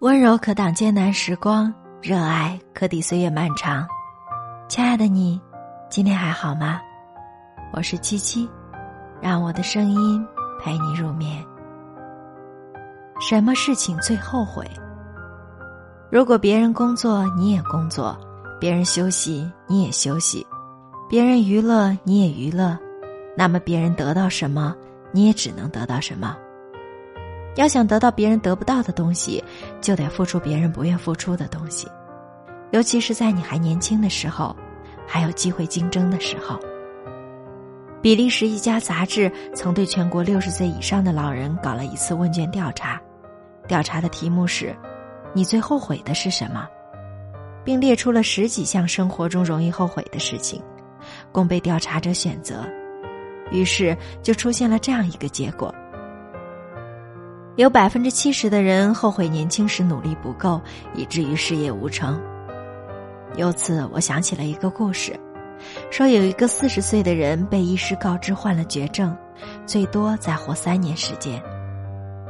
温柔可挡艰难时光，热爱可抵岁月漫长。亲爱的你，今天还好吗？我是七七，让我的声音陪你入眠。什么事情最后悔？如果别人工作你也工作，别人休息你也休息，别人娱乐你也娱乐，那么别人得到什么，你也只能得到什么。要想得到别人得不到的东西，就得付出别人不愿付出的东西，尤其是在你还年轻的时候，还有机会竞争的时候。比利时一家杂志曾对全国六十岁以上的老人搞了一次问卷调查，调查的题目是：“你最后悔的是什么？”并列出了十几项生活中容易后悔的事情，供被调查者选择。于是就出现了这样一个结果。有百分之七十的人后悔年轻时努力不够，以至于事业无成。由此，我想起了一个故事，说有一个四十岁的人被医师告知患了绝症，最多再活三年时间。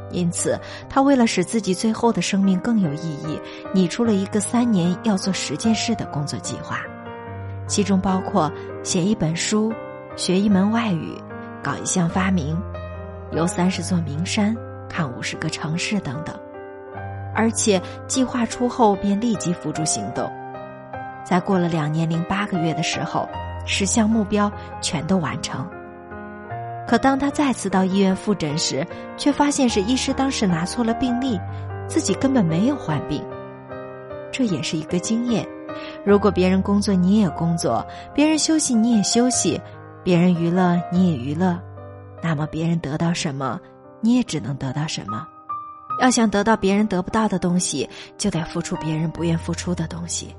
因此，他为了使自己最后的生命更有意义，拟出了一个三年要做十件事的工作计划，其中包括写一本书、学一门外语、搞一项发明、游三十座名山。看五十个城市等等，而且计划出后便立即付诸行动，在过了两年零八个月的时候，十项目标全都完成。可当他再次到医院复诊时，却发现是医师当时拿错了病历，自己根本没有患病。这也是一个经验：如果别人工作你也工作，别人休息你也休息，别人娱乐你也娱乐，那么别人得到什么？你也只能得到什么？要想得到别人得不到的东西，就得付出别人不愿付出的东西，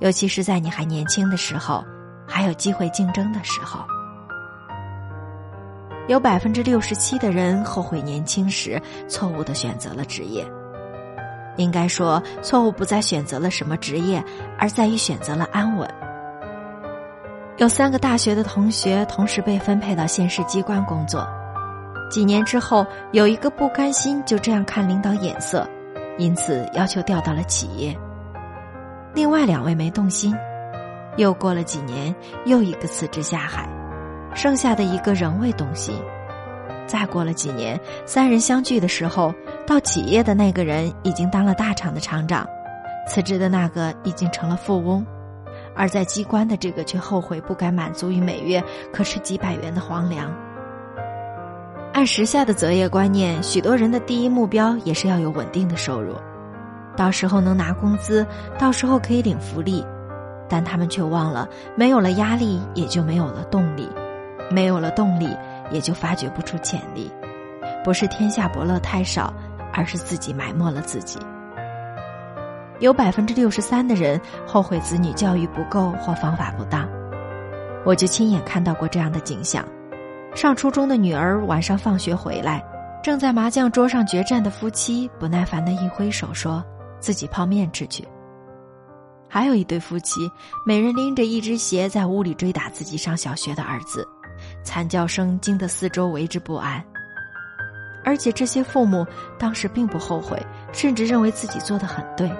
尤其是在你还年轻的时候，还有机会竞争的时候。有百分之六十七的人后悔年轻时错误的选择了职业。应该说，错误不在选择了什么职业，而在于选择了安稳。有三个大学的同学同时被分配到县市机关工作。几年之后，有一个不甘心就这样看领导眼色，因此要求调到了企业。另外两位没动心，又过了几年，又一个辞职下海，剩下的一个仍未动心。再过了几年，三人相聚的时候，到企业的那个人已经当了大厂的厂长，辞职的那个已经成了富翁，而在机关的这个却后悔不该满足于每月可吃几百元的皇粮。按时下的择业观念，许多人的第一目标也是要有稳定的收入，到时候能拿工资，到时候可以领福利，但他们却忘了，没有了压力，也就没有了动力，没有了动力，也就发掘不出潜力。不是天下伯乐太少，而是自己埋没了自己。有百分之六十三的人后悔子女教育不够或方法不当，我就亲眼看到过这样的景象。上初中的女儿晚上放学回来，正在麻将桌上决战的夫妻不耐烦的一挥手，说自己泡面吃去。还有一对夫妻，每人拎着一只鞋在屋里追打自己上小学的儿子，惨叫声惊得四周为之不安。而且这些父母当时并不后悔，甚至认为自己做的很对。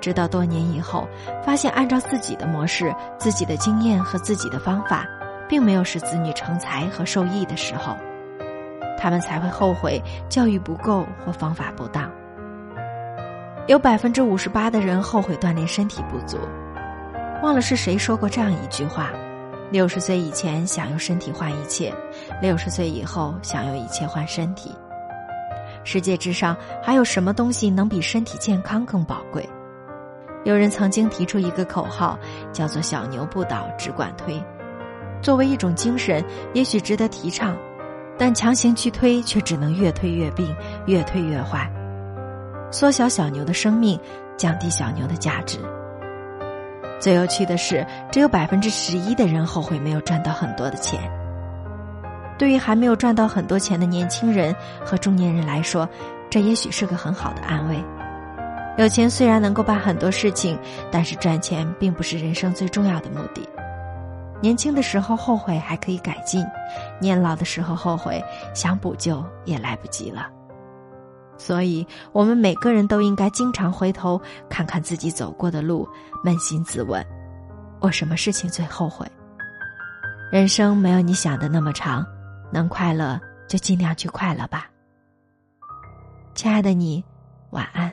直到多年以后，发现按照自己的模式、自己的经验和自己的方法。并没有使子女成才和受益的时候，他们才会后悔教育不够或方法不当。有百分之五十八的人后悔锻炼身体不足，忘了是谁说过这样一句话：六十岁以前想用身体换一切，六十岁以后想用一切换身体。世界之上还有什么东西能比身体健康更宝贵？有人曾经提出一个口号，叫做“小牛不倒，只管推”。作为一种精神，也许值得提倡，但强行去推，却只能越推越病，越推越坏，缩小小牛的生命，降低小牛的价值。最有趣的是，只有百分之十一的人后悔没有赚到很多的钱。对于还没有赚到很多钱的年轻人和中年人来说，这也许是个很好的安慰。有钱虽然能够办很多事情，但是赚钱并不是人生最重要的目的。年轻的时候后悔还可以改进，年老的时候后悔想补救也来不及了。所以，我们每个人都应该经常回头看看自己走过的路，扪心自问：我什么事情最后悔？人生没有你想的那么长，能快乐就尽量去快乐吧。亲爱的你，晚安。